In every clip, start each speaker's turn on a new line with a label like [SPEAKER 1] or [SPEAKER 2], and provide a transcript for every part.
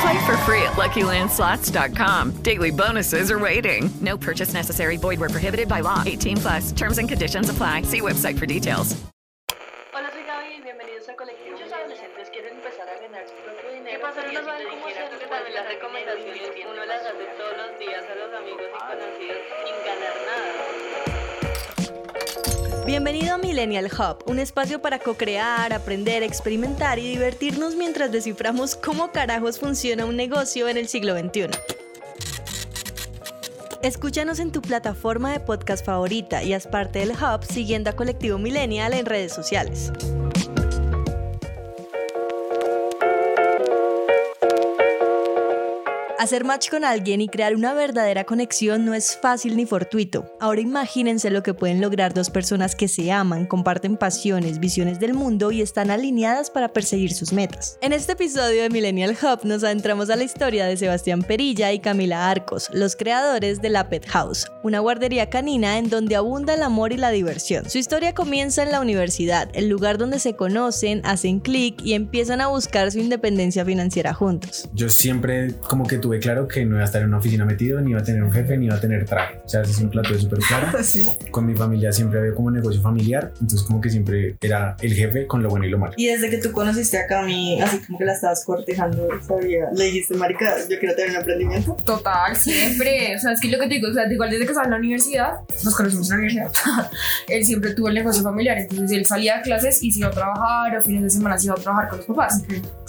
[SPEAKER 1] Play for free at LuckyLandSlots.com. Daily bonuses are waiting. No purchase necessary. Void where prohibited by law. 18 plus. Terms and conditions apply. See website for details.
[SPEAKER 2] Hola, soy Gaby y bienvenidos al colectivo. Muchos adolescentes quieren empezar a ganar su propio dinero. ¿Qué pasa? No saben cómo hacerlo. También las recomendaciones uno las hace todos los días a los amigos y conocidos sin ganar nada.
[SPEAKER 3] Bienvenido a Millennial Hub, un espacio para co-crear, aprender, experimentar y divertirnos mientras desciframos cómo carajos funciona un negocio en el siglo XXI. Escúchanos en tu plataforma de podcast favorita y haz parte del Hub siguiendo a Colectivo Millennial en redes sociales. Hacer match con alguien y crear una verdadera conexión no es fácil ni fortuito. Ahora imagínense lo que pueden lograr dos personas que se aman, comparten pasiones, visiones del mundo y están alineadas para perseguir sus metas. En este episodio de Millennial Hub nos adentramos a la historia de Sebastián Perilla y Camila Arcos, los creadores de la Pet House, una guardería canina en donde abunda el amor y la diversión. Su historia comienza en la universidad, el lugar donde se conocen, hacen clic y empiezan a buscar su independencia financiera juntos.
[SPEAKER 4] Yo siempre como que tuve claro que no iba a estar en una oficina metido, ni iba a tener un jefe, ni iba a tener traje. O sea, ese siempre lo tuve súper claro. Con mi familia siempre había como negocio familiar, entonces como que siempre era el jefe con lo bueno y lo malo.
[SPEAKER 5] Y desde que tú conociste a Cami, así como que la estabas cortejando, sabía, le dijiste, marica, yo quiero tener un emprendimiento.
[SPEAKER 6] Total, siempre. O sea, es que lo que te digo, o sea, igual desde que estaba en la universidad, nos conocimos en la universidad, él siempre tuvo el negocio familiar, entonces él salía a clases y se iba a trabajar, o fines de semana se iba a trabajar con los papás.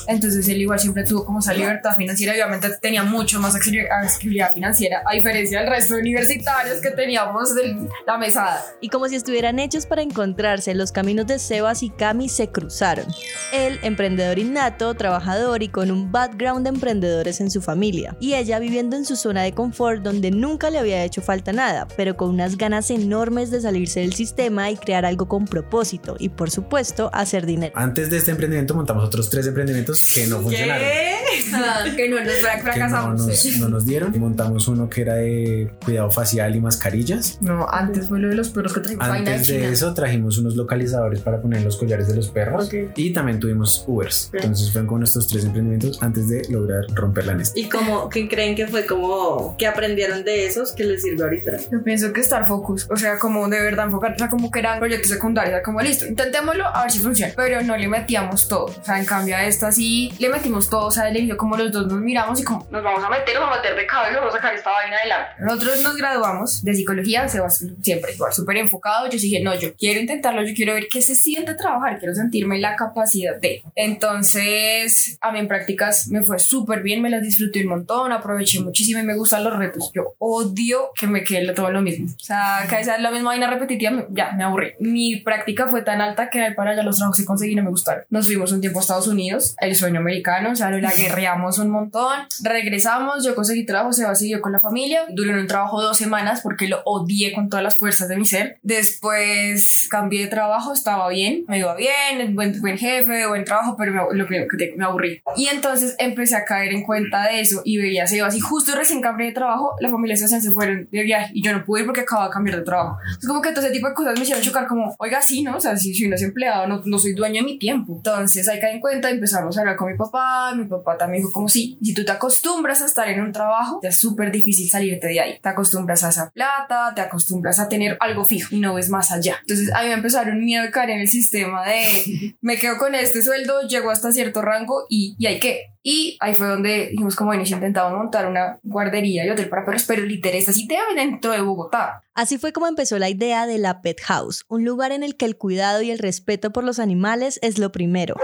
[SPEAKER 6] Entonces él igual siempre tuvo como esa libertad financiera y obviamente tenía mucho más accesibilidad financiera, a diferencia del resto de universitarios que teníamos de la mesada.
[SPEAKER 3] Y como si estuvieran hechos para encontrarse, los caminos de Sebas y Cami se cruzaron. Él, emprendedor innato, trabajador y con un background de emprendedores en su familia. Y ella viviendo en su zona de confort donde nunca le había hecho falta nada, pero con unas ganas enormes de salirse del sistema y crear algo con propósito y por supuesto hacer dinero.
[SPEAKER 4] Antes de este emprendimiento montamos otros tres emprendimientos que no funcionaron.
[SPEAKER 6] Ah, que no nos fra-
[SPEAKER 4] Que no
[SPEAKER 6] fracasamos.
[SPEAKER 4] nos, no nos dieron. Y montamos uno que era de cuidado facial y mascarillas.
[SPEAKER 6] No, antes fue lo de los perros que trajimos
[SPEAKER 4] Antes de
[SPEAKER 6] China.
[SPEAKER 4] eso trajimos unos localizadores para poner los collares de los perros y también tuvimos Ubers. Entonces fueron como estos tres emprendimientos antes de lograr romper la nesta.
[SPEAKER 5] ¿Y como que creen que fue como que aprendieron de esos que les sirve ahorita?
[SPEAKER 6] Yo pienso que estar focus, o sea, como de verdad enfocar, o sea, como que eran proyectos secundarios, como listo, intentémoslo a ver si funciona, pero no le metíamos todo, o sea, en cambio a esta sí le metimos todo, o sea, le como los dos nos miramos y como nos vamos a meter, nos vamos a meter de cabeza, vamos a sacar esta vaina adelante. Nosotros nos graduamos de psicología, Sebas siempre igual, súper enfocado, yo dije, no, yo quiero intentarlo, yo quiero ver qué se siente trabajar, quiero sentirme la capacidad de. Entonces, a mí en prácticas me fue súper bien, me las disfruté un montón, aproveché muchísimo y me gustan los retos. Yo odio que me quede todo lo mismo. O sea, que esa es la misma vaina repetitiva, ya me aburrí. Mi práctica fue tan alta que para allá los trabajos que conseguí no me gustaron. Nos fuimos un tiempo a Estados Unidos, el sueño americano, o sea, la guerreamos un montón. Regresamos, yo conseguí trabajo, se siguió con la familia. Duré en un trabajo dos semanas porque lo odié con todas las fuerzas de mi ser. Después cambié de trabajo, estaba bien, me iba bien, buen, buen jefe, buen trabajo, pero me, lo que, que me aburrí. Y entonces empecé a caer en cuenta de eso y veía a Sebas y justo recién cambié de trabajo, la familia Sebastián se fueron de viaje y yo no pude ir porque acababa de cambiar de trabajo. Es como que todo ese tipo de cosas me hicieron chocar como, oiga, sí, ¿no? O sea, si, si uno es empleado, no, no soy dueño de mi tiempo. Entonces ahí caí en cuenta, empezamos a hablar con mi papá, mi papá también dijo como, sí, si tú te acostumbras a estar en un trabajo, te es súper difícil salirte de ahí. Te acostumbras a esa plata, te acostumbras a tener algo fijo y no ves más allá. Entonces a mí me empezaron miedo de caer en el sistema de me quedo con este sueldo, llego hasta cierto rango y, y hay que. Y ahí fue donde dijimos como bueno, si intentamos montar una guardería y hotel para perros, pero literal es así dentro de Bogotá.
[SPEAKER 3] Así fue como empezó la idea de la Pet House, un lugar en el que el cuidado y el respeto por los animales es lo primero.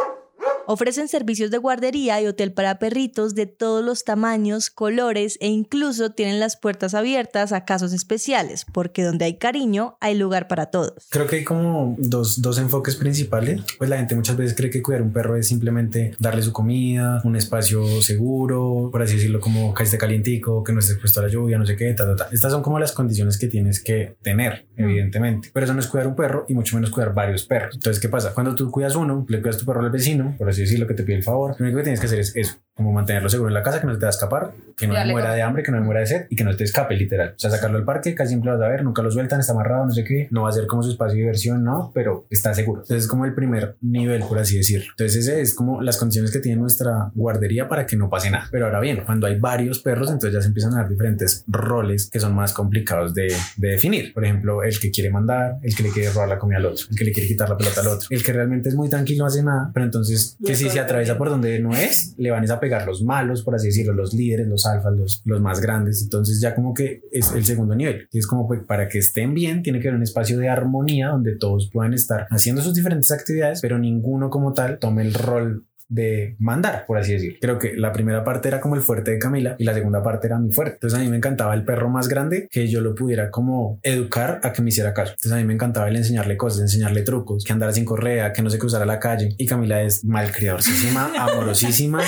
[SPEAKER 3] Ofrecen servicios de guardería y hotel para perritos de todos los tamaños, colores e incluso tienen las puertas abiertas a casos especiales, porque donde hay cariño hay lugar para todos.
[SPEAKER 4] Creo que hay como dos, dos enfoques principales. Pues la gente muchas veces cree que cuidar un perro es simplemente darle su comida, un espacio seguro, por así decirlo, como que esté calientico, que no esté expuesto a la lluvia, no sé qué. Estas son como las condiciones que tienes que tener, evidentemente. Pero eso no es cuidar un perro y mucho menos cuidar varios perros. Entonces, ¿qué pasa? Cuando tú cuidas uno, le cuidas tu perro al vecino, por así decirlo, que te pide el favor, lo único que tienes que hacer es eso, como mantenerlo seguro en la casa, que no se te va a escapar, que no muera de hambre, que no muera de sed y que no te escape, literal. O sea, sacarlo al parque, casi siempre lo vas a ver, nunca lo sueltan, está amarrado, no sé qué, no va a ser como su espacio de diversión, no, pero está seguro. Entonces es como el primer nivel, por así decirlo. Entonces ese es como las condiciones que tiene nuestra guardería para que no pase nada. Pero ahora bien, cuando hay varios perros, entonces ya se empiezan a dar diferentes roles que son más complicados de, de definir. Por ejemplo, el que quiere mandar, el que le quiere robar la comida al otro, el que le quiere quitar la pelota al otro, el que realmente es muy tranquilo, no hace nada, pero entonces que si se atraviesa por donde no es, le van a pegar los malos, por así decirlo, los líderes, los alfas, los, los más grandes. Entonces ya como que es el segundo nivel. Y es como pues, para que estén bien, tiene que haber un espacio de armonía donde todos puedan estar haciendo sus diferentes actividades, pero ninguno como tal tome el rol de mandar, por así decir. Creo que la primera parte era como el fuerte de Camila y la segunda parte era mi fuerte. Entonces a mí me encantaba el perro más grande que yo lo pudiera como educar a que me hiciera caso. Entonces a mí me encantaba el enseñarle cosas, enseñarle trucos, que andara sin correa, que no se cruzara la calle. Y Camila es malcriadorísima, amorosísima.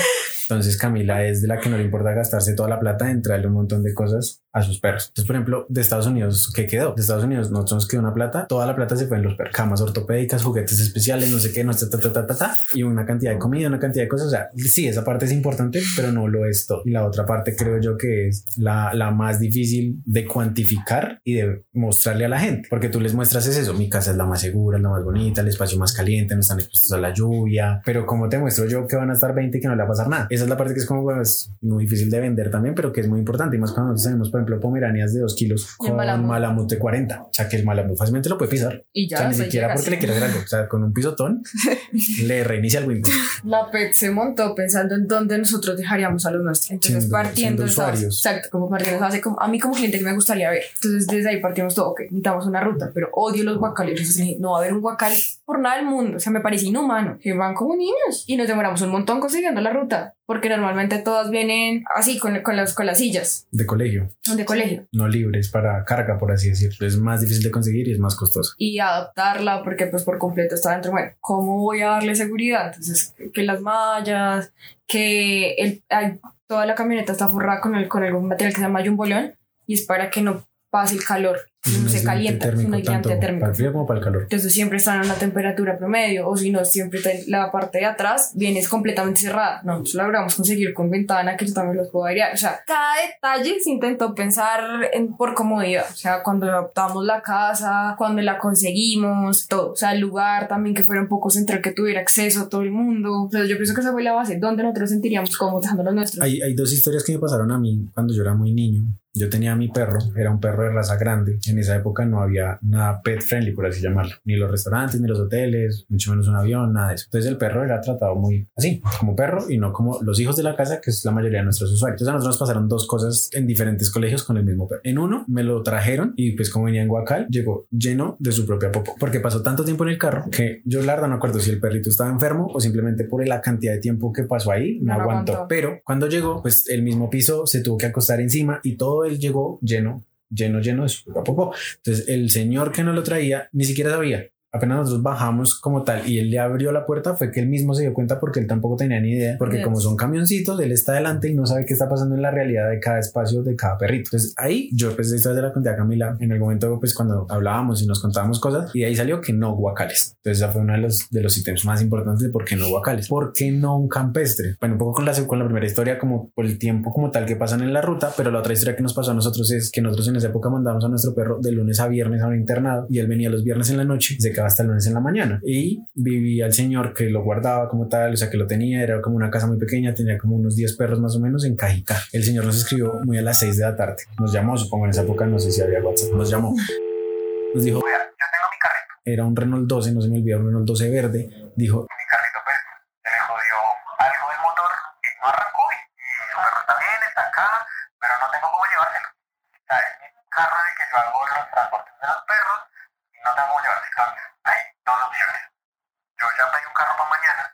[SPEAKER 4] Entonces Camila es de la que no le importa gastarse toda la plata en traerle un montón de cosas a sus perros. Entonces, por ejemplo, de Estados Unidos, ¿qué quedó? De Estados Unidos nosotros nos quedó una plata, toda la plata se fue en los perros, camas ortopédicas, juguetes especiales, no sé qué, no sé, ta, ta, ta, ta, ta, y una cantidad de comida, una cantidad de cosas. O sea, sí, esa parte es importante, pero no lo es todo. Y la otra parte creo yo que es la, la más difícil de cuantificar y de mostrarle a la gente, porque tú les muestras es eso, mi casa es la más segura, es la más bonita, el espacio más caliente, no están expuestos a la lluvia, pero como te muestro yo que van a estar 20 y que no le va a pasar nada. Esa es la parte que es como, muy difícil de vender también, pero que es muy importante, y más cuando nosotros tenemos, por ejemplo, pomeranias de 2 kilos con malamut. de 40. O sea, que el malamut fácilmente lo puede pisar.
[SPEAKER 6] Y ya,
[SPEAKER 4] o sea, ni siquiera porque le quiere hacer algo. O sea, con un pisotón le reinicia el Windows.
[SPEAKER 6] La PET se montó pensando en dónde nosotros dejaríamos a los nuestros. Entonces,
[SPEAKER 4] Siendo-
[SPEAKER 6] partiendo
[SPEAKER 4] siendo
[SPEAKER 6] ¿sabes? Exacto, como partiendo, hace como, a mí como cliente que me gustaría ver. Entonces, desde ahí partimos todo, ok, necesitamos una ruta, pero odio los guacales. Entonces, dije, no va a haber un guacal por nada del mundo. O sea, me parece inhumano. Que van como niños. Y nos demoramos un montón consiguiendo la ruta. Porque normalmente todas vienen así, con, con, las, con las sillas
[SPEAKER 4] De colegio,
[SPEAKER 6] de colegio.
[SPEAKER 4] no libres para carga, por así decirlo. Es más difícil de conseguir y es más costoso.
[SPEAKER 6] y adaptarla porque pues por completo está dentro. Bueno, ¿cómo voy a darle seguridad? Entonces, que las mallas, que el, toda la camioneta está forrada con, el, con algún material que se llama jumbolón y es para que no pase el calor, no se calienta, es un
[SPEAKER 4] térmico,
[SPEAKER 6] aislante térmico.
[SPEAKER 4] para el frío como para el calor.
[SPEAKER 6] Entonces siempre están a una temperatura promedio o si no, siempre la parte de atrás viene completamente cerrada. Nosotros la logramos conseguir con ventana que yo también los puedo airear. O sea, cada detalle se intentó pensar en, por comodidad. O sea, cuando adaptamos la casa, cuando la conseguimos, todo. O sea, el lugar también que fuera un poco central, que tuviera acceso a todo el mundo. Entonces yo pienso que esa fue la base donde nosotros sentiríamos cómodos dejando los nuestros.
[SPEAKER 4] Hay, hay dos historias que me pasaron a mí cuando yo era muy niño. Yo tenía a mi perro, era un perro de raza grande. En esa época no había nada pet friendly, por así llamarlo. Ni los restaurantes, ni los hoteles, mucho menos un avión, nada de eso. Entonces el perro era tratado muy así, como perro y no como los hijos de la casa, que es la mayoría de nuestros usuarios. Entonces a nosotros nos pasaron dos cosas en diferentes colegios con el mismo perro. En uno me lo trajeron y pues como venía en Guacal, llegó lleno de su propia popó. Porque pasó tanto tiempo en el carro que yo la verdad no acuerdo si el perrito estaba enfermo o simplemente por la cantidad de tiempo que pasó ahí, no, aguantó.
[SPEAKER 6] aguantó.
[SPEAKER 4] Pero cuando llegó, pues el mismo piso se tuvo que acostar encima y todo él llegó lleno, lleno, lleno de su popó. Entonces el señor que no lo traía ni siquiera sabía. Apenas nosotros bajamos como tal y él le abrió la puerta, fue que él mismo se dio cuenta porque él tampoco tenía ni idea. Porque
[SPEAKER 6] Yes.
[SPEAKER 4] como son camioncitos, él está adelante y no sabe qué está pasando en la realidad de cada espacio de cada perrito. Entonces ahí yo pues esta de la conté a Camila en el momento pues cuando hablábamos y nos contábamos cosas y de ahí salió que no guacales. Entonces esa fue uno de los, de los ítems más importantes de por qué no guacales. ¿Por qué no un campestre? Bueno, un poco con la, con la primera historia como por el tiempo como tal que pasan en la ruta, pero la otra historia que nos pasó a nosotros es que nosotros en esa época mandamos a nuestro perro de lunes a viernes a un internado y él venía los viernes en la noche y se llegaba hasta el lunes en la mañana. Y vivía el señor que lo guardaba como tal, o sea, que lo tenía, era como una casa muy pequeña, tenía como unos 10 perros más o menos en Cajicá. El señor nos escribió muy a las 6 de la tarde. Nos llamó, supongo en esa época, no sé si había WhatsApp, nos llamó. Nos dijo,
[SPEAKER 7] yo tengo mi carrito.
[SPEAKER 4] era un Renault 12, no se me olvidó, un Renault 12 verde. Dijo,
[SPEAKER 7] Mi carrito, pues, se le jodió algo del motor y no arrancó. Y, y su carro está bien, está acá, pero no tengo cómo llevárselo. O sea, es mi carro de que yo hago los transportes de los perros y no tengo cómo llevárselo. Entonces, hay dos opciones. Yo ya pedí un carro para mañana.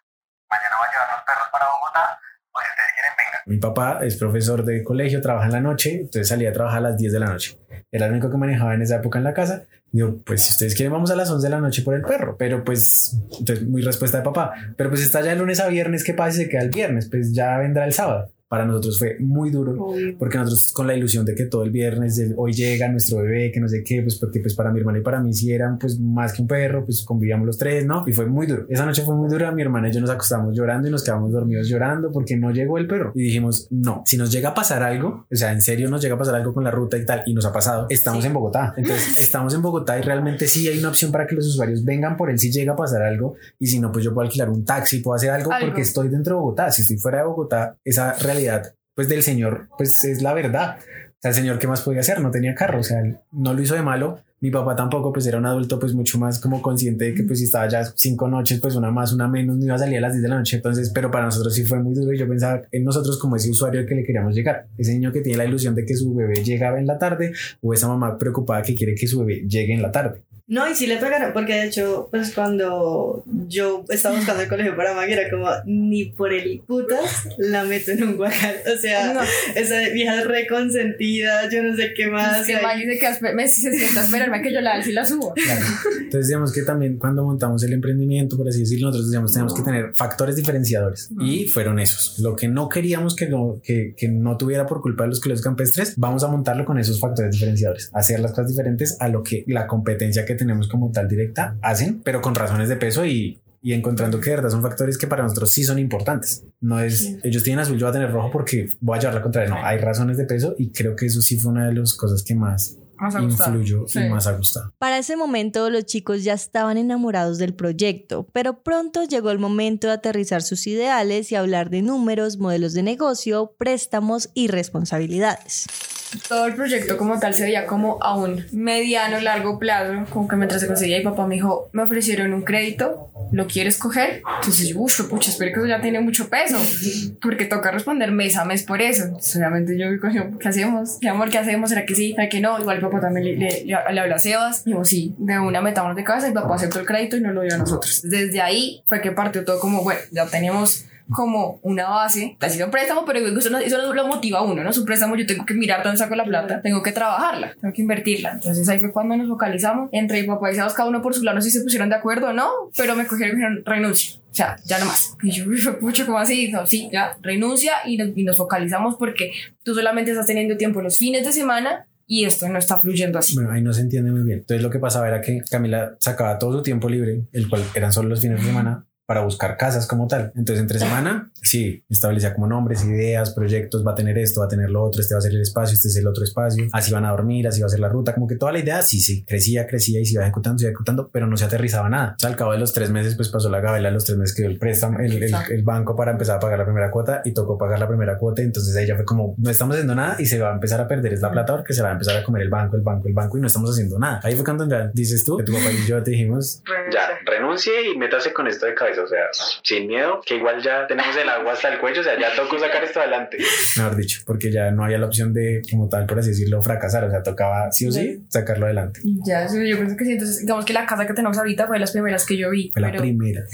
[SPEAKER 7] Mañana voy a llevar los perros para Bogotá. O si ustedes quieren, vengan.
[SPEAKER 4] Mi papá es profesor de colegio, trabaja en la noche, entonces salía a trabajar a las 10 de la noche. Era el único que manejaba en esa época en la casa. Digo, pues si ustedes quieren, vamos a las 11 de la noche por el perro. Pero pues, entonces, muy respuesta de papá. Pero pues está ya de lunes a viernes, ¿qué pasa si se queda el viernes? Pues ya vendrá el sábado. Para nosotros fue muy duro
[SPEAKER 5] Obvio.
[SPEAKER 4] porque nosotros con la ilusión de que todo el viernes del- hoy llega nuestro bebé, que no sé qué, pues porque pues para mi hermana y para mí si eran pues más que un perro, pues convivíamos los tres, ¿no? Y fue muy duro. Esa noche fue muy dura, mi hermana y yo nos acostamos llorando y nos quedamos dormidos llorando porque no llegó el perro. Y dijimos, no, si nos llega a pasar algo, o sea, en serio nos llega a pasar algo con la ruta y tal, y nos ha pasado, estamos en Bogotá. Entonces, estamos en Bogotá y realmente sí hay una opción para que los usuarios vengan por él si llega a pasar algo, y si no, pues yo puedo alquilar un taxi, puedo hacer algo,
[SPEAKER 6] Algo.
[SPEAKER 4] porque estoy dentro de Bogotá. Si estoy fuera de Bogotá, esa realidad pues del señor, pues es la verdad. O sea, el señor, ¿qué más podía hacer? No tenía carro, o sea, no lo hizo de malo. Mi papá tampoco, pues era un adulto, pues mucho más como consciente de que, pues si estaba ya cinco noches, pues una más, una menos, no iba a salir a las 10 de la noche. Entonces, pero para nosotros sí fue muy duro y yo pensaba en nosotros como ese usuario al que le queríamos llegar. Ese niño que tiene la ilusión de que su bebé llegaba en la tarde o esa mamá preocupada que quiere que su bebé llegue en la tarde.
[SPEAKER 5] No, y sí le pegaron, porque de hecho, pues cuando yo estaba buscando el colegio para Maggie, era como, ni por el putas la meto en un guacal. O sea,
[SPEAKER 6] No.
[SPEAKER 5] esa vieja reconsentida, yo no sé qué más.
[SPEAKER 6] Es que. Maggie se, queda, me, se sienta a esperarme a que yo la alce y la subo.
[SPEAKER 4] Claro. Entonces, digamos que también cuando montamos el emprendimiento, por así decirlo, nosotros decíamos teníamos que tener factores diferenciadores y fueron esos. Lo que no queríamos que no, que, que no tuviera por culpa de los colegios campestres, vamos a montarlo con esos factores diferenciadores, hacer las cosas diferentes a lo que la competencia que tenemos como tal directa hacen, pero con razones de peso y y encontrando que de verdad son factores que para nosotros sí son importantes. No es ellos tienen azul, yo voy a tener rojo porque voy a llevar la contraria. No, hay razones de peso y creo que eso sí fue una de las cosas que más influyó
[SPEAKER 6] Sí.
[SPEAKER 4] y más ha gustado.
[SPEAKER 3] Para ese momento los chicos ya estaban enamorados del proyecto, pero pronto llegó el momento de aterrizar sus ideales y hablar de números, modelos de negocio, préstamos y responsabilidades.
[SPEAKER 6] Todo el proyecto como tal se veía como a un mediano, largo plazo, como que mientras se conseguía, y papá me dijo, me ofrecieron un crédito, ¿lo quieres coger? Entonces yo, uff, pucha, espero que eso ya tiene mucho peso, porque toca responder mes a mes por eso. Entonces, obviamente yo, ¿qué hacemos? ¿Qué amor, qué hacemos? ¿Será que sí? ¿Será que no? Igual papá también le, le, le, habló a Sebas, dijo, sí, de una metámonos de casa, y papá aceptó el crédito y no lo dio a nosotros. Desde ahí fue que partió todo como, bueno, ya teníamos como una base, así un préstamo, pero eso, no- eso lo motiva a uno, ¿no? Su préstamo yo tengo que mirar dónde saco la plata, tengo que trabajarla, tengo que invertirla. Entonces ahí fue cuando nos focalizamos, entre Sebas, cada uno por su lado, no sé si se pusieron de acuerdo o no, pero me cogieron y dijeron, renuncia. O sea, ya no más. Y yo, "Uy, pucha, ¿cómo así? No, sí, ya, renuncia y nos, y nos focalizamos porque tú solamente estás teniendo tiempo los fines de semana y esto no está fluyendo así.
[SPEAKER 4] Bueno, ahí no se entiende muy bien. Entonces lo que pasaba era que Camila sacaba todo su tiempo libre, el cual eran solo los fines de semana, para buscar casas como tal. Entonces entre semana, sí, establecía como nombres, ideas, proyectos, va a tener esto, va a tener lo otro, este va a ser el espacio, este es el otro espacio, así van a dormir, así va a ser la ruta, como que toda la idea, sí, sí, crecía, crecía y se iba ejecutando, se iba ejecutando, pero no se aterrizaba nada. O sea, al cabo de los tres meses, pues pasó la gabela, los tres meses que dio el préstamo, el, el, el banco para empezar a pagar la primera cuota y tocó pagar la primera cuota, entonces ahí ya fue como, no estamos haciendo nada y se va a empezar a perder es la plata porque se va a empezar a comer el banco, el banco, el banco y no estamos haciendo nada. Ahí fue cuando ya dices tú, que tu papá y yo te dijimos,
[SPEAKER 7] Ya, renuncie y métase con esto de cabeza, o sea, sin miedo, que igual ya tenemos el agua hasta el cuello, o sea, ya tocó sacar esto adelante.
[SPEAKER 4] mejor dicho, porque ya no había la opción de, como tal, por así decirlo, fracasar, o sea, tocaba sí o sí sacarlo adelante.
[SPEAKER 6] Ya, yo pienso que sí. Entonces, digamos que la casa que tenemos ahorita fue de las primeras que yo vi.
[SPEAKER 4] Fue la
[SPEAKER 6] pero-
[SPEAKER 4] primera,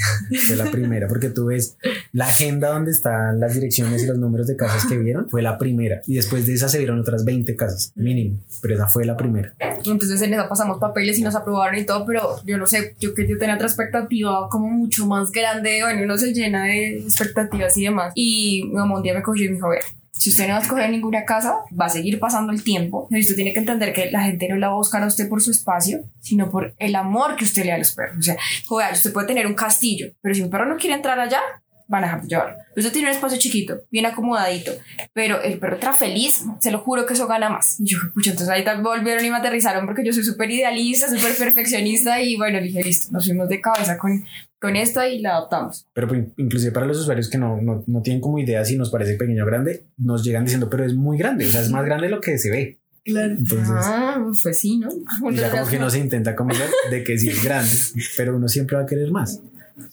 [SPEAKER 4] fue la primera, porque tú ves la agenda donde están las direcciones y los números de casas que vieron, fue la primera, y después de esa se vieron otras 20 casas, mínimo, pero esa fue la primera.
[SPEAKER 6] Entonces en esa pasamos papeles y nos aprobaron y todo, pero yo no sé, yo que yo tenía otra expectativa como mucho más grande, bueno, uno se llena de expectativas y demás. Y mi mamá un día me cogió y me dijo, a ver, si usted no va a escoger ninguna casa, va a seguir pasando el tiempo. Y usted tiene que entender que la gente no la va a buscar a usted por su espacio, sino por el amor que usted le da a los perros. O sea, joder, usted puede tener un castillo, pero si un perro no quiere entrar allá, van a dejar de llevarlo. Usted tiene un espacio chiquito, bien acomodadito, pero el perro está feliz, se lo juro que eso gana más. Y yo, pucha, entonces ahí volvieron y me aterrizaron porque yo soy súper idealista, súper perfeccionista y bueno, dije, listo, nos fuimos de cabeza con, con esta y la adoptamos.
[SPEAKER 4] Pero pues, inclusive para los usuarios que no, no, no tienen como idea si nos parece pequeño o grande, nos llegan diciendo, pero es muy grande, o sea, es más grande de lo que se ve.
[SPEAKER 5] Claro.
[SPEAKER 4] Entonces,
[SPEAKER 6] Ah, pues sí, ¿no?
[SPEAKER 4] y ya como que no se intenta convencer de que sí es grande, pero uno siempre va a querer más.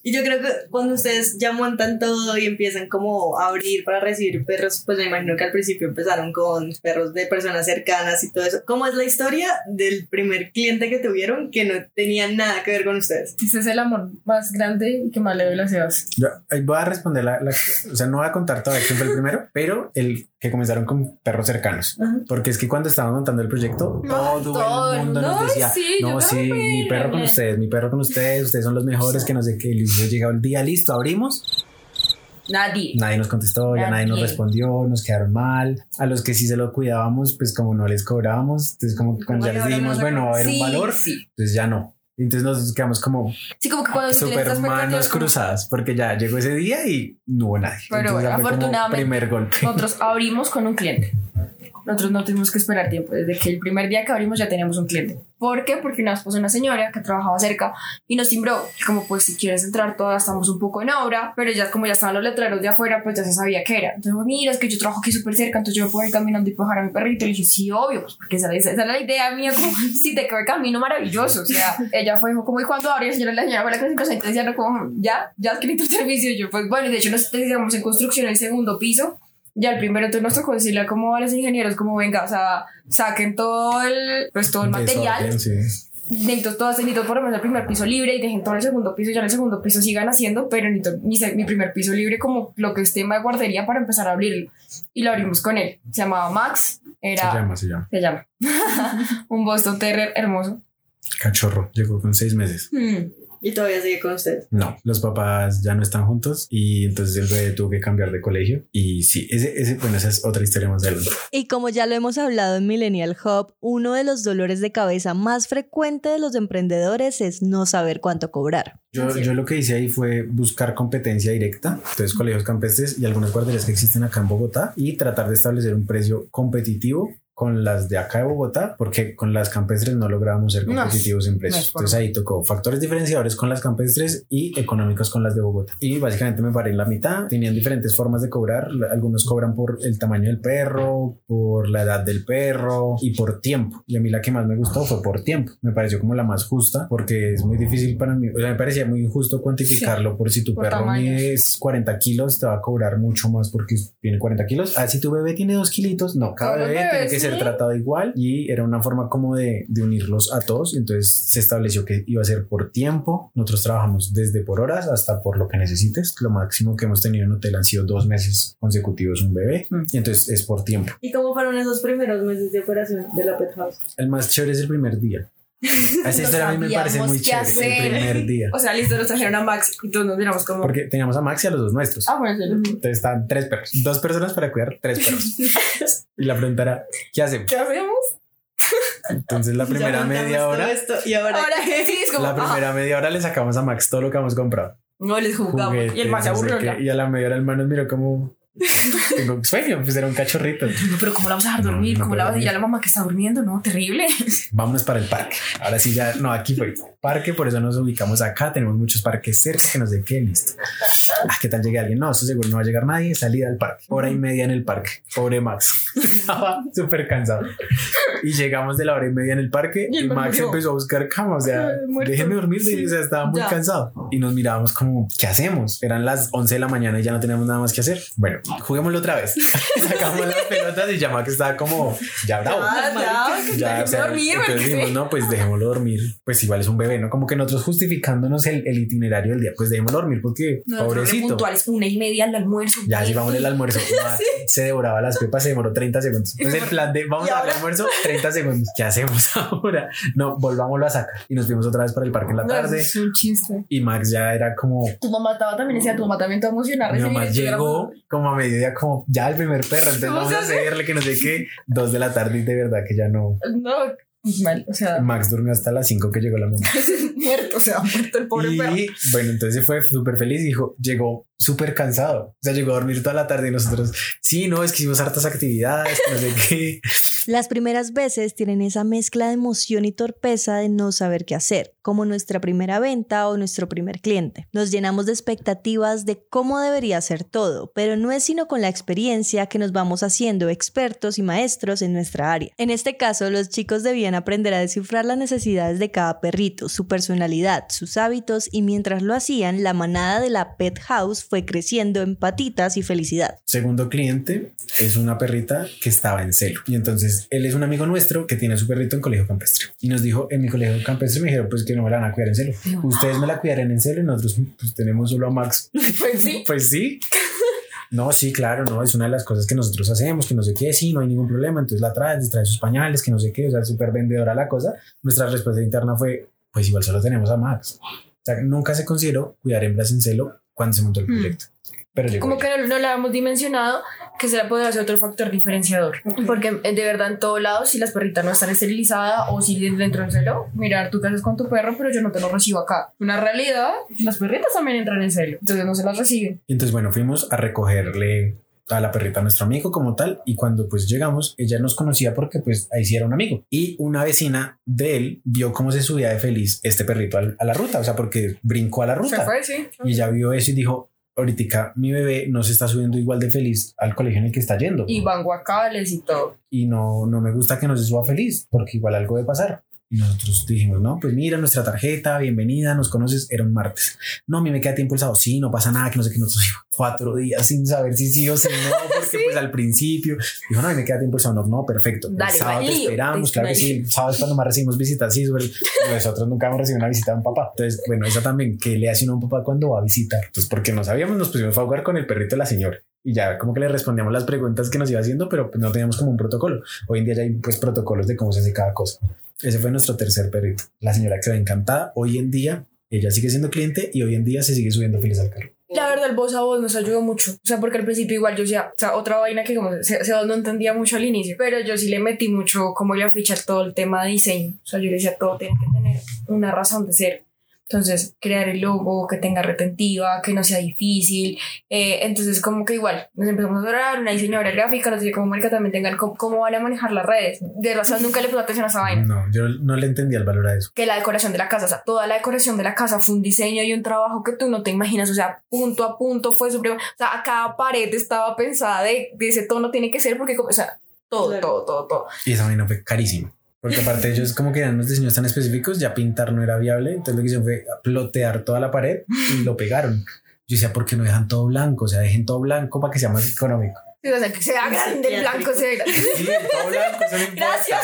[SPEAKER 5] Y yo creo que cuando ustedes ya montan todo y empiezan como a abrir para recibir perros, pues me imagino que al principio empezaron con perros de personas cercanas y todo eso. ¿Cómo es la historia del primer cliente que tuvieron que no tenía nada que ver con ustedes?
[SPEAKER 6] Ese es el amor más grande y que más le doy las.
[SPEAKER 4] Yo voy a responder la, la- o sea, no voy a contar todavía quién fue el primero, pero el que comenzaron con perros cercanos. Porque es que cuando estábamos montando el proyecto, todo,
[SPEAKER 6] todo
[SPEAKER 4] el mundo nos
[SPEAKER 6] mundo,
[SPEAKER 4] decía,
[SPEAKER 6] sí,
[SPEAKER 4] no, sí, mi
[SPEAKER 6] acuerdo".
[SPEAKER 4] perro con ustedes, mi perro con ustedes, ustedes son los mejores, que no sé qué. Llegó el día, listo, abrimos.
[SPEAKER 6] Nadie.
[SPEAKER 4] Nadie nos contestó, ya nadie nos
[SPEAKER 6] Nadie.
[SPEAKER 4] respondió, nos quedaron mal. A los que sí se lo cuidábamos, pues como no les cobrábamos, entonces como cuando ya les dijimos,
[SPEAKER 6] no
[SPEAKER 4] bueno, va a haber
[SPEAKER 6] Sí,
[SPEAKER 4] un valor,
[SPEAKER 6] sí.
[SPEAKER 4] entonces ya no. Entonces nos quedamos como
[SPEAKER 6] Sí, como que cuando tú tienes
[SPEAKER 4] super
[SPEAKER 6] estas
[SPEAKER 4] manos
[SPEAKER 6] expectativas, como-
[SPEAKER 4] cruzadas, porque ya llegó ese día y no hubo nadie.
[SPEAKER 6] Pero
[SPEAKER 4] Entonces, como
[SPEAKER 6] afortunadamente,
[SPEAKER 4] primer golpe.
[SPEAKER 6] nosotros abrimos con un cliente. Nosotros no tuvimos que esperar tiempo. Desde que el primer día que abrimos ya teníamos un cliente. ¿Por qué? Porque vez pasó una señora que trabajaba cerca y nos timbró. Como pues si quieres entrar, todas estamos un poco en obra, pero ya como ya estaban los letreros de afuera, pues ya se sabía qué era. Entonces, mira, es que yo trabajo aquí súper cerca, entonces yo me puedo ir caminando y dejar a mi perrito. Y dije, sí, obvio, pues porque esa, esa, esa era la idea mía, como si te quedó el camino maravilloso. O sea, ella fue como, ¿y cuando abre? La señora, la señora fue la que se empezó a intensiar, como, ya, ya adquirí tu servicio. Y yo, pues bueno, de hecho nos digamos en construcción el segundo piso. Ya el primero entonces nos tocó decirle como a los ingenieros como venga, o sea, saquen todo el, pues todo el material,
[SPEAKER 4] Desorden, sí.
[SPEAKER 6] necesito todas, necesito por lo menos el primer piso libre y dejen todo el segundo piso, ya en el segundo piso sigan haciendo, pero necesito mi, mi primer piso libre como lo que es tema de guardería para empezar a abrirlo. Y lo abrimos con él. Se llamaba Max, era...
[SPEAKER 4] Se llama, se llama.
[SPEAKER 6] Se llama. un Boston Terrier hermoso.
[SPEAKER 4] Cachorro, llegó con seis meses.
[SPEAKER 6] Hmm.
[SPEAKER 5] Y todavía sigue con ustedes.
[SPEAKER 4] No, los papás ya no están juntos y entonces el bebé tuvo que cambiar de colegio. Y sí, ese, ese, bueno, esa es otra historia más adelante.
[SPEAKER 3] Y como ya lo hemos hablado en Millennial Hub, uno de los dolores de cabeza más frecuente de los emprendedores es no saber cuánto cobrar.
[SPEAKER 4] Yo, yo lo que hice ahí fue buscar competencia directa, entonces colegios campestres y algunas guarderías que existen acá en Bogotá y tratar de establecer un precio competitivo con las de acá de Bogotá, porque con las campestres no lográbamos ser
[SPEAKER 6] No,
[SPEAKER 4] competitivos en
[SPEAKER 6] no
[SPEAKER 4] precios.
[SPEAKER 6] es forma.
[SPEAKER 4] Entonces ahí tocó factores diferenciadores con las campestres y económicos con las de Bogotá. Y básicamente me paré en la mitad. Tenían diferentes formas de cobrar. Algunos cobran por el tamaño del perro, por la edad del perro y por tiempo. Y a mí la que más me gustó fue por tiempo. Me pareció como la más justa porque es muy difícil para mí. O sea, me parecía muy injusto cuantificarlo por si tu
[SPEAKER 6] por
[SPEAKER 4] perro
[SPEAKER 6] tamaños.
[SPEAKER 4] mide 40 kilos, te va a cobrar mucho más porque tiene 40 kilos. Ah, si tu bebé tiene 2 kilitos, no, cada bebé tiene que ser
[SPEAKER 6] sí.
[SPEAKER 4] tratado igual y era una forma como de, de unirlos a todos. Entonces se estableció que iba a ser por tiempo. Nosotros trabajamos desde por horas hasta por lo que necesites. Lo máximo que hemos tenido en hotel han sido dos meses consecutivos un bebé.
[SPEAKER 6] Mm.
[SPEAKER 4] Y entonces es por tiempo.
[SPEAKER 5] ¿Y cómo fueron esos primeros meses de operación de la Pet House?
[SPEAKER 4] El más chévere es el primer día. Esa
[SPEAKER 6] No
[SPEAKER 4] historia a mí me parece muy chévere. El primer día.
[SPEAKER 6] O sea, listo, nos trajeron a Max y todos nos miramos como...
[SPEAKER 4] Porque teníamos a Max y a los dos nuestros.
[SPEAKER 6] Ah, bueno, sí.
[SPEAKER 4] Entonces estaban tres perros. Dos personas para cuidar tres perros. Y la pregunta era, ¿qué hacemos?
[SPEAKER 6] ¿Qué hacemos?
[SPEAKER 4] Entonces la primera media hora,
[SPEAKER 5] esto, y ahora,
[SPEAKER 6] Ahora sí, es como...
[SPEAKER 4] la primera media hora le sacamos a Max todo lo que hemos comprado.
[SPEAKER 6] ah, no les jugamos. y el
[SPEAKER 4] Juguetes,
[SPEAKER 6] Max se
[SPEAKER 4] no sé
[SPEAKER 6] aburrió.
[SPEAKER 4] Y a la media hora el man nos miró como, tengo sueño, pues era un cachorrito.
[SPEAKER 6] No, pero ¿cómo la vamos a dejar dormir?
[SPEAKER 4] no
[SPEAKER 6] ¿Cómo la vas a decir a la mamá que está durmiendo? No, terrible.
[SPEAKER 4] Vámonos para el parque. Ahora sí ya, no, aquí fue parque, por eso nos ubicamos acá, tenemos muchos parques cerca, que no sé qué, listo. Ah, ¿qué tal llegue alguien? No, eso seguro no va a llegar nadie, salida al parque. Hora y media en el parque. Pobre Max. Estaba súper cansado. Y llegamos de la hora y media en el parque
[SPEAKER 6] Y el
[SPEAKER 4] Max
[SPEAKER 6] murió.
[SPEAKER 4] empezó a buscar cama. O sea,
[SPEAKER 6] muerto.
[SPEAKER 4] déjenme dormir.
[SPEAKER 6] Sí,
[SPEAKER 4] o sea, estaba muy
[SPEAKER 6] ya.
[SPEAKER 4] cansado. Y nos mirábamos como, ¿qué hacemos? Eran las 11 de la mañana y ya no teníamos nada más que hacer. Bueno, juguémoslo otra vez. Sacamos las pelotas y ya Max estaba como, ya bravo.
[SPEAKER 6] Ah, ya, que
[SPEAKER 4] Ya, o sea,
[SPEAKER 6] dormir,
[SPEAKER 4] entonces dijimos, no, pues dejémoslo dormir. Pues igual es un bebé, ¿no? Como que nosotros justificándonos el, el itinerario del día, pues dejémoslo dormir porque
[SPEAKER 6] Nosotros re
[SPEAKER 4] pobrecito.
[SPEAKER 6] puntuales, una y media al almuerzo.
[SPEAKER 4] Ya si vamos al almuerzo, Max se devoraba las pepas, se demoró 30 segundos. Entonces el plan de vamos
[SPEAKER 6] ¿Y
[SPEAKER 4] al almuerzo, 30 segundos. ¿Qué hacemos ahora? No, volvámoslo a sacar. Y nos fuimos otra vez para el parque en la
[SPEAKER 6] No,
[SPEAKER 4] tarde.
[SPEAKER 6] Es un chiste.
[SPEAKER 4] Y Max ya era como,
[SPEAKER 6] Tu mamá estaba también, decía, tu mamá también te emocionada.
[SPEAKER 4] mi mamá llegó como a mediodía, como ya el primer perro, entonces
[SPEAKER 6] ¿Cómo
[SPEAKER 4] vamos a hacerle que no sé qué, dos de la tarde y de verdad que ya no.
[SPEAKER 6] No, mal, o sea,
[SPEAKER 4] Max durmió hasta las 5 que llegó la mamá.
[SPEAKER 6] muerto, o sea, muerto el pobre perro.
[SPEAKER 4] Y bueno, entonces fue súper feliz. Dijo, llegó súper cansado. O sea, llegó a dormir toda la tarde y nosotros, sí, no, es que hicimos hartas actividades.
[SPEAKER 3] Las primeras veces tienen esa mezcla de emoción y torpeza de no saber qué hacer, como nuestra primera venta o nuestro primer cliente. Nos llenamos de expectativas de cómo debería ser todo, pero no es sino con la experiencia que nos vamos haciendo expertos y maestros en nuestra área. En este caso, los chicos debían aprender a descifrar las necesidades de cada perrito, su personalidad, sus hábitos y mientras lo hacían, la manada de la Pet House fue creciendo en patitas y felicidad.
[SPEAKER 4] Segundo cliente es una perrita que estaba en celo. Y entonces él es un amigo nuestro que tiene su perrito en colegio campestre. Y nos dijo en mi colegio campestre me dijeron pues que no me la van a cuidar en celo. Ustedes me la cuidarán en celo y nosotros pues tenemos solo a Max.
[SPEAKER 6] Pues sí.
[SPEAKER 4] Pues sí. No, sí, claro, no, es una de las cosas que nosotros hacemos, que no sé qué, sí, no hay ningún problema, entonces la traes, trae sus pañales, que no sé qué, o sea, súper vendedora la cosa. Nuestra respuesta interna fue, pues igual solo tenemos a Max. O sea, nunca se consideró cuidar hembras en celo cuando se montó el proyecto. Pero llegó
[SPEAKER 6] Como que no, no lo habíamos dimensionado, que será poder ser otro factor diferenciador. Porque eh, de verdad en todos lados, si las perritas no están esterilizadas o si dentro del celo, mirar, tú te haces con tu perro, pero yo no te lo recibo acá. Una realidad, las perritas también entran en celo, entonces no se las reciben.
[SPEAKER 4] Y entonces, bueno, fuimos a recogerle a la perrita a nuestro amigo como tal y cuando pues llegamos ella nos conocía porque pues ahí sí era un amigo y una vecina de él vio cómo se subía de feliz este perrito al- a la ruta o sea porque brincó a la ruta
[SPEAKER 6] Se fue, sí.
[SPEAKER 4] y ella vio eso y dijo ahorita mi bebé no se está subiendo igual de feliz al colegio en el que está yendo
[SPEAKER 6] Y van guacales y todo.
[SPEAKER 4] y no, no me gusta que no se suba feliz porque igual algo debe pasar. Y nosotros dijimos, no, pues mira nuestra tarjeta, bienvenida, nos conoces, era un martes. No, a mí me queda tiempo el sábado, sí, no pasa nada, que no sé qué, nosotros cuatro días sin saber si sí o si no, porque pues al principio dijo, no, a mí me queda tiempo el sábado, no, no, perfecto. El
[SPEAKER 6] Dale,
[SPEAKER 4] sábado te esperamos, claro que sí, el sábado es cuando más recibimos visitas, sí, súper- nosotros nunca hemos recibido una visita de un papá. Entonces, bueno, eso también, que le hace uno a un papá cuando va a visitar? Entonces, porque no sabíamos, nos pusimos a jugar con el perrito de la señora y ya como que le respondíamos las preguntas que nos iba haciendo, pero pues no teníamos como un protocolo. Hoy en día ya hay pues protocolos de cómo se hace cada cosa. Ese fue nuestro tercer perrito. La señora quedó encantada. Hoy en día ella sigue siendo cliente y hoy en día se sigue subiendo feliz al carro.
[SPEAKER 6] La verdad, el voz a voz nos ayudó mucho. O sea, porque al principio igual yo decía, o sea, otra vaina que como se, se- no entendía mucho al inicio, pero yo sí le metí mucho como le fichar todo el tema de diseño. O sea, yo le decía, todo tiene que tener una razón de ser. Entonces, crear el logo, que tenga retentiva, que no sea difícil. Eh, entonces, como que igual, nos empezamos a orar, una diseñadora gráfica, nos decía como marica también tengan cómo, cómo van a manejar las redes. De razón, nunca le puse atención a esa vaina
[SPEAKER 4] No, yo no le entendía el valor a eso.
[SPEAKER 6] que la decoración de la casa, o sea, toda la decoración de la casa fue un diseño y un trabajo que tú no te imaginas, o sea, punto a punto fue supremo, o sea, a cada pared estaba pensada de, de ese tono tiene que ser porque, como- o sea, todo, todo, todo, todo.
[SPEAKER 4] Y esa vaina fue carísima. Porque aparte ellos como que eran unos diseños tan específicos, ya pintar no era viable. Entonces lo que hicieron fue plotear toda la pared y lo pegaron. Yo decía, ¿por qué no dejan todo blanco? O sea, dejen todo blanco para que sea más económico.
[SPEAKER 6] Sí, o sea, que sea grande, el blanco, se ve grande.
[SPEAKER 4] Sí, todo blanco.
[SPEAKER 6] Gracias.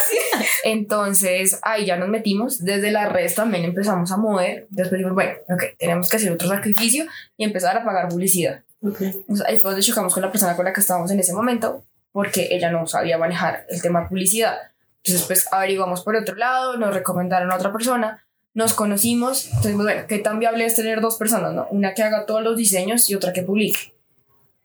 [SPEAKER 6] Entonces, ahí ya nos metimos. Desde las redes también empezamos a mover. Después dijimos, bueno, ok, tenemos que hacer otro sacrificio y empezar a pagar publicidad. Entonces, ahí fue donde chocamos con la persona con la que estábamos en ese momento, porque ella no sabía manejar el tema de publicidad. Entonces, pues averiguamos por otro lado, nos recomendaron a otra persona, nos conocimos. Entonces, bueno, qué tan viable es tener dos personas, ¿no? Una que haga todos los diseños y otra que publique.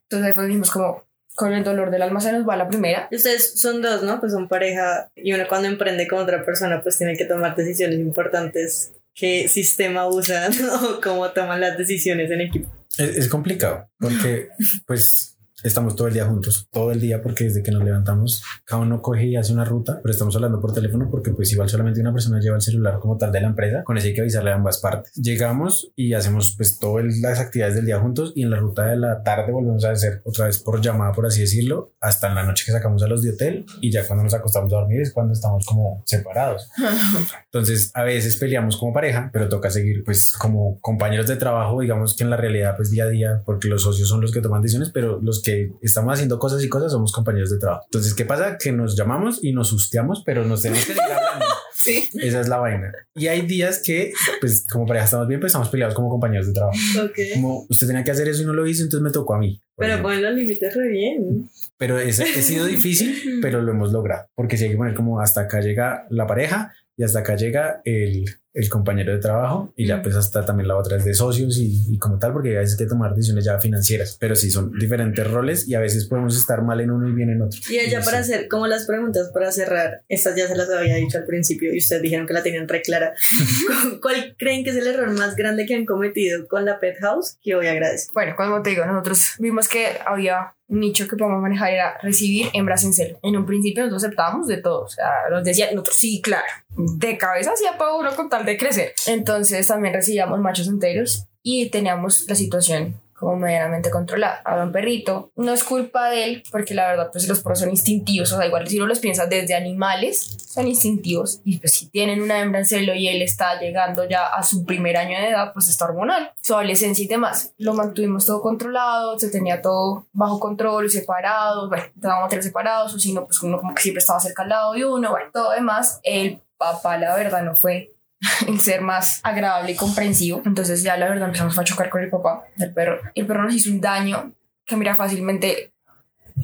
[SPEAKER 6] Entonces, donde dijimos, como, con el dolor del alma se nos va la primera.
[SPEAKER 5] Y Ustedes son dos, ¿no? Pues son pareja y uno cuando emprende con otra persona pues tiene que tomar decisiones importantes. ¿Qué sistema usan o cómo toman las decisiones en equipo?
[SPEAKER 4] Es, es complicado porque pues estamos todo el día juntos, todo el día porque desde que nos levantamos cada uno coge y hace una ruta, pero estamos hablando por teléfono porque pues igual solamente una persona lleva el celular como tal de la empresa, con eso hay que avisarle a ambas partes. Llegamos y hacemos pues todas las actividades del día juntos y en la ruta de la tarde volvemos a hacer otra vez por llamada, por así decirlo, hasta en la noche que sacamos a los de hotel y ya cuando nos acostamos a dormir es cuando estamos como separados. Entonces, a veces peleamos como pareja, pero toca seguir pues como compañeros de trabajo, digamos que en la realidad pues día a día, porque los socios son los que toman decisiones, pero los que estamos haciendo cosas y cosas somos compañeros de trabajo. Entonces, ¿qué pasa? Que nos llamamos y nos susteamos, pero nos tenemos que seguir hablando.
[SPEAKER 6] Sí.
[SPEAKER 4] Esa es la vaina. Y hay días que, pues como pareja estamos bien, pues estamos peleados como compañeros de trabajo.
[SPEAKER 5] Ok.
[SPEAKER 4] Como usted tenía que hacer eso y no lo hizo, entonces me tocó a mí.
[SPEAKER 5] Pero ponen los límites re bien.
[SPEAKER 4] Pero es, ha sido difícil, pero lo hemos logrado. Porque si hay que poner como hasta acá llega la pareja y hasta acá llega el, el compañero de trabajo y ya pues hasta también la otra es de socios y, y como tal, porque a veces hay que tomar decisiones ya financieras, pero sí son diferentes roles y a veces podemos estar mal en uno y bien en otro.
[SPEAKER 5] Y ella para hacer como las preguntas para cerrar, estas ya se las había dicho al principio y ustedes dijeron que la tenían re clara. ¿Cuál creen que es el error más grande que han cometido con la Pet House que hoy agradezco?
[SPEAKER 6] Bueno, como te digo, nosotros vimos que había nicho que podemos manejar era recibir hembras en celo. En un principio nosotros aceptábamos de todo, o sea, nos decían, nosotros sí, claro, de cabeza hacía uno con tal de crecer. Entonces también recibíamos machos enteros y teníamos la situación como medianamente controlada. Había un perrito, no es culpa de él, porque la verdad, pues los perros son instintivos, o sea, igual si uno los piensa desde animales, son instintivos, y pues si tienen una hembra en celo y él está llegando ya a su primer año de edad, pues está hormonal, su adolescencia y demás. Lo mantuvimos todo controlado, se tenía todo bajo control, separado, bueno, estábamos tres separados, o si no, pues uno como que siempre estaba cerca al lado de uno, bueno, todo demás. El papá, la verdad, no fue el ser más agradable y comprensivo. Entonces ya la verdad empezamos a chocar con el papá del perro. El perro nos hizo un daño que mira fácilmente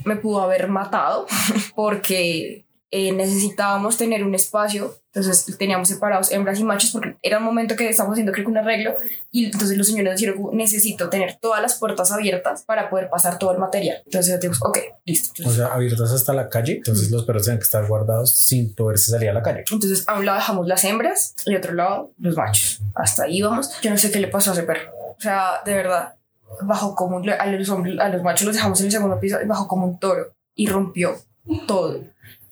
[SPEAKER 6] me pudo haber matado porque eh, necesitábamos tener un espacio, entonces teníamos separados hembras y machos porque era un momento que estábamos haciendo creo que un arreglo y entonces los señores dijeron necesito tener todas las puertas abiertas para poder pasar todo el material. Entonces dijimos, ok, listo.
[SPEAKER 4] O sea, abiertas hasta la calle, entonces los perros tienen que estar guardados sin poderse salir a la calle.
[SPEAKER 6] Entonces a un lado dejamos las hembras y a otro lado los machos. Hasta ahí vamos. Yo no sé qué le pasó a ese perro. O sea, de verdad, bajo como un, a los, hombres- a los machos los dejamos en el segundo piso y bajó como un toro y rompió todo.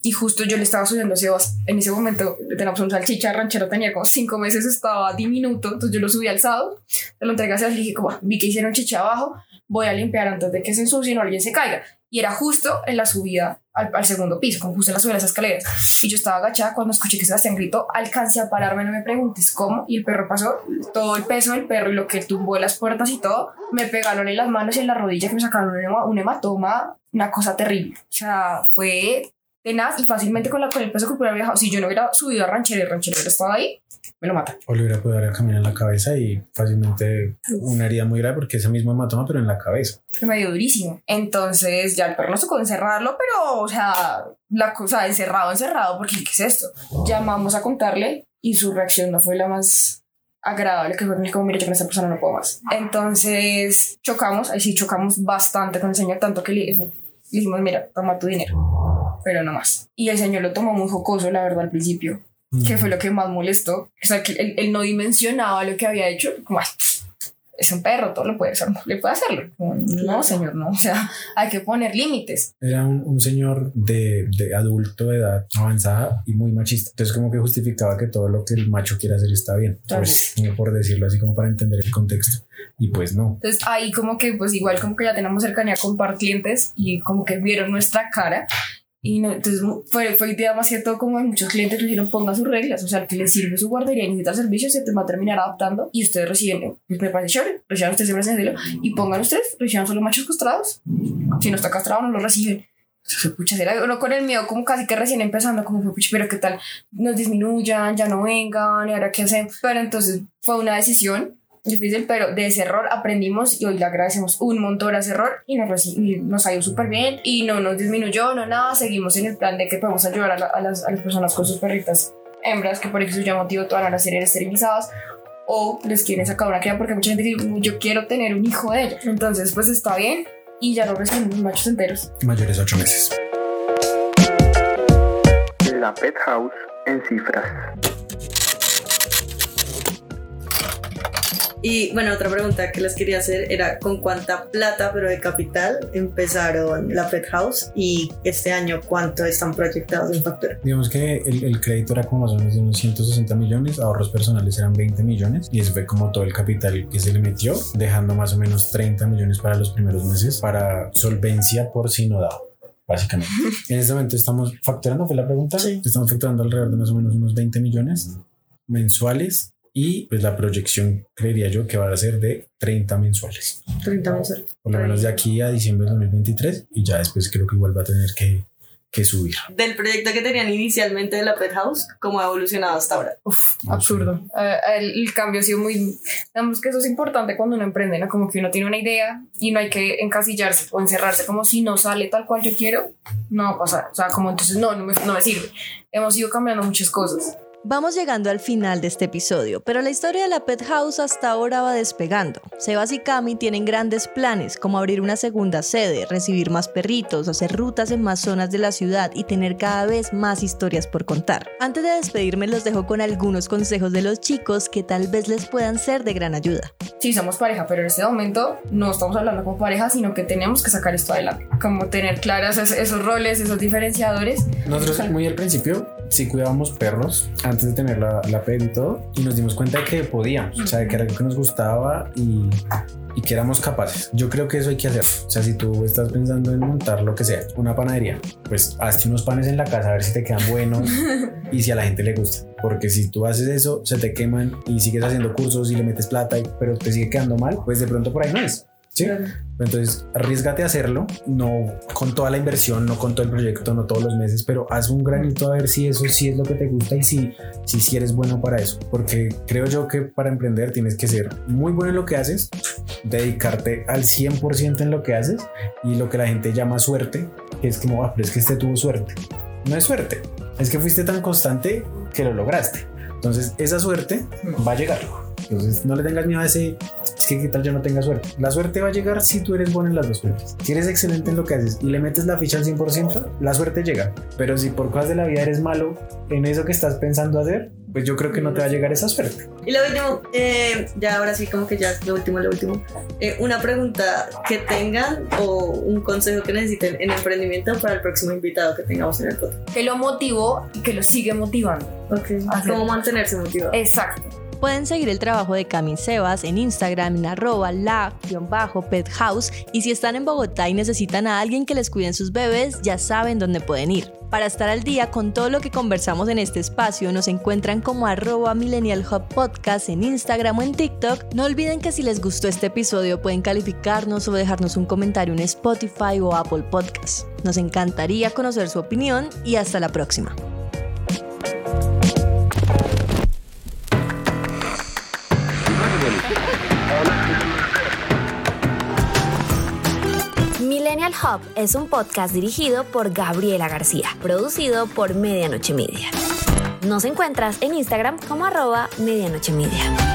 [SPEAKER 6] Y justo yo le estaba subiendo a Sebas. En ese momento teníamos un salchicha ranchero, tenía como cinco meses, estaba diminuto. Entonces yo lo subí alzado, se lo entregué a Sebas y dije, como, "Ah, vi que hicieron chicha abajo, voy a limpiar antes de que se ensucie o alguien se caiga. Y era justo en la subida al, segundo piso, como justo en la subida de las escaleras. Y yo estaba agachada cuando escuché que Sebastián gritó, alcancé a pararme, no me preguntes cómo. Y el perro pasó, todo el peso del perro y lo que tumbó las puertas y todo, me pegaron en las manos y en la rodilla que me sacaron un hematoma, una cosa terrible. O sea, fue tenaz y fácilmente con, la, con el peso que haber viajado. Si yo no hubiera subido a ranchero y ranchero hubiera estado ahí, me lo mata.
[SPEAKER 4] O le hubiera podido dar el camino en la cabeza y fácilmente una herida muy grave porque ese mismo hematoma, pero en la cabeza.
[SPEAKER 6] que me dio durísimo. Entonces ya el perro nos tocó encerrarlo, pero, o sea, la cosa, encerrado, encerrado, porque ¿qué es esto? Llamamos a contarle y su reacción no fue la más agradable, que fue como, mira, yo con esta persona no puedo más. Entonces chocamos, ahí sí chocamos bastante con el señor, tanto que le, le dijimos, mira, toma tu dinero, pero no más. Y el señor lo tomó muy jocoso, la verdad, al principio, que fue lo que más molestó. O sea, que él, él no dimensionaba lo que había hecho, como, "Ay, es un perro, todo lo puede hacer, le puede hacerlo. No, señor, no. O sea, hay que poner límites.
[SPEAKER 4] Era un, un señor de, de adulto, de edad avanzada y muy machista. Entonces como que justificaba que todo lo que el macho quiere hacer está bien. Pues, como por decirlo así, como para entender el contexto. Y pues no.
[SPEAKER 6] Entonces ahí como que pues igual como que ya tenemos cercanía con par clientes y como que vieron nuestra cara y no, entonces fue, fue idea más cierto como muchos clientes le dijeron pongan sus reglas, o sea, que les sirve su guardería y necesita servicio se te va a terminar adaptando y ustedes reciben, pues me parece chévere, reciban ustedes siempre en celo y pongan ustedes, reciban solo machos castrados, si no está castrado no lo reciben. Entonces, pucha, uno con el miedo como casi que recién empezando, como pucha, pero qué tal, nos disminuyan, ya no vengan, y ahora qué hacemos. Pero entonces fue una decisión difícil, pero de ese error aprendimos y hoy le agradecemos un montón a ese error y nos, y nos ha ido súper bien y no nos disminuyó, no nada, seguimos en el plan de que podemos ayudar a, la- a las, a las personas con sus perritas hembras que por eso ya motivo todas van a ser esterilizadas o les quieren sacar una cría porque mucha gente dice yo quiero tener un hijo de ellos entonces pues está bien y ya no recibimos machos enteros
[SPEAKER 4] Mayores de 8 meses.
[SPEAKER 7] La Pet House en cifras.
[SPEAKER 5] Y bueno, otra pregunta que les quería hacer era con cuánta plata, pero de capital, empezaron la Pet House y este año cuánto están proyectados en factura.
[SPEAKER 4] Digamos que el, el crédito era como más o menos de unos 160 millones, ahorros personales eran 20 millones y ese fue como todo el capital que se le metió, dejando más o menos 30 millones para los primeros meses para solvencia por si no dado. Básicamente. en este momento estamos facturando, fue la pregunta. Estamos facturando alrededor de más o menos unos 20 millones mensuales y pues la proyección creería yo que va a ser de 30 mensuales.
[SPEAKER 5] 30 mensuales.
[SPEAKER 4] Por lo menos de aquí a diciembre de 2023 y ya después creo que igual va a tener que, que subir.
[SPEAKER 5] Del proyecto que tenían inicialmente de la Pet House, ¿cómo ha evolucionado hasta ahora?
[SPEAKER 6] absurdo. Eh, el, el cambio ha sido muy... Digamos que eso es importante cuando uno emprende, ¿no? Como que uno tiene una idea y no hay que encasillarse o encerrarse como si no sale tal cual yo quiero, no va a pasar. O sea, como entonces no, no me, no me sirve. Hemos ido cambiando muchas cosas.
[SPEAKER 3] Vamos llegando al final de este episodio, pero la historia de la Pet House hasta ahora va despegando. Sebas y Cami tienen grandes planes, como abrir una segunda sede, recibir más perritos, hacer rutas en más zonas de la ciudad y tener cada vez más historias por contar. Antes de despedirme los dejo con algunos consejos de los chicos que tal vez les puedan ser de gran ayuda.
[SPEAKER 6] Sí, somos pareja, pero en este momento no estamos hablando como pareja, sino que tenemos que sacar esto adelante. Como tener claras esos roles, esos diferenciadores.
[SPEAKER 4] Nosotros muy al principio sí cuidábamos perros antes de tener la, la pet y todo y nos dimos cuenta de que podíamos, o sea, de que era algo que nos gustaba y, y que éramos capaces. Yo creo que eso hay que hacer. O sea, si tú estás pensando en montar lo que sea, una panadería, pues hazte unos panes en la casa a ver si te quedan buenos y si a la gente le gusta. Porque si tú haces eso, se te queman y sigues haciendo cursos y le metes plata, pero te sigue quedando mal, pues de pronto por ahí no es. ¿Sí? Entonces, arriesgate a hacerlo, no con toda la inversión, no con todo el proyecto, no todos los meses, pero haz un granito a ver si eso sí es lo que te gusta y si, si, si eres bueno para eso. Porque creo yo que para emprender tienes que ser muy bueno en lo que haces, dedicarte al 100% en lo que haces y lo que la gente llama suerte, que es como, ah, pero es que este tuvo suerte. No es suerte, es que fuiste tan constante que lo lograste. Entonces, esa suerte va a llegar. Entonces, no le tengas miedo a ese, es que qué tal yo no tenga suerte. La suerte va a llegar si tú eres bueno en las dos fuentes. Si eres excelente en lo que haces y le metes la ficha al 100%, la suerte llega. Pero si por cosas de la vida eres malo en eso que estás pensando hacer, pues yo creo que no te va a llegar esa suerte.
[SPEAKER 5] Y lo último, eh, ya ahora sí, como que ya es lo último, lo último. Eh, una pregunta que tengan o un consejo que necesiten en emprendimiento para el próximo invitado que tengamos en el podcast.
[SPEAKER 6] Que lo motivó y que lo sigue motivando.
[SPEAKER 5] Ok. ¿Cómo mantenerse motivado?
[SPEAKER 6] Exacto.
[SPEAKER 3] Pueden seguir el trabajo de Camin Sebas en Instagram en arroba la-pethouse y si están en Bogotá y necesitan a alguien que les cuiden sus bebés, ya saben dónde pueden ir. Para estar al día con todo lo que conversamos en este espacio, nos encuentran como arroba Millennial Hub Podcast en Instagram o en TikTok. No olviden que si les gustó este episodio pueden calificarnos o dejarnos un comentario en Spotify o Apple Podcast. Nos encantaría conocer su opinión y hasta la próxima.
[SPEAKER 8] Millennial Hub es un podcast dirigido por Gabriela García, producido por Medianoche Media. Nos encuentras en Instagram como arroba Medianoche Media.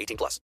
[SPEAKER 9] 18 plus.